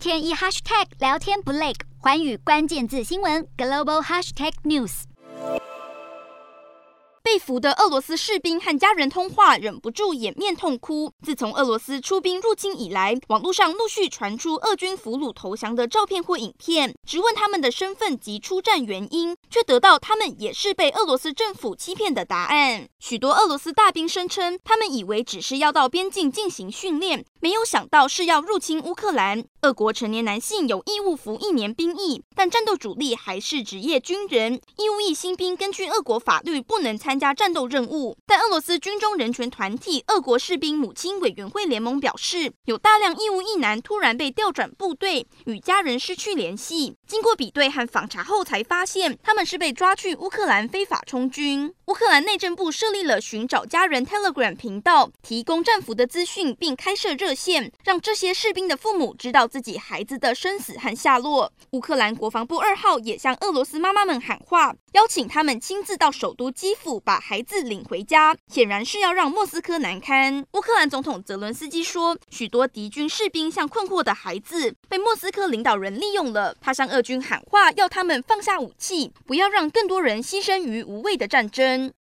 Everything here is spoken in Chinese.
天一 hashtag 聊天不累，寰宇关键字新闻 global hashtag news。被俘的俄罗斯士兵和家人通话，忍不住掩面痛哭。自从俄罗斯出兵入侵以来，网络上陆续传出俄军俘虏投降的照片或影片，质问他们的身份及出战原因，却得到他们也是被俄罗斯政府欺骗的答案。许多俄罗斯大兵声称，他们以为只是要到边境进行训练，没有想到是要入侵乌克兰。俄国成年男性有义务服一年兵役，但战斗主力还是职业军人。义务役新兵根据俄国法律不能参加战斗任务，但俄罗斯军中人权团体俄国士兵母亲委员会联盟表示，有大量义务役男突然被调转部队，与家人失去联系。经过比对和访查后，才发现他们是被抓去乌克兰非法充军。乌克兰内政部设立了寻找家人 Telegram 频道，提供战俘的资讯，并开设热线，让这些士兵的父母知道自己孩子的生死和下落。乌克兰国防部二号也向俄罗斯妈妈们喊话，邀请他们亲自到首都基辅把孩子领回家，显然是要让莫斯科难堪。乌克兰总统泽伦斯基说，许多敌军士兵像困惑的孩子，被莫斯科领导人利用了。他向俄军喊话，要他们放下武器，不要让更多人牺牲于无谓的战争。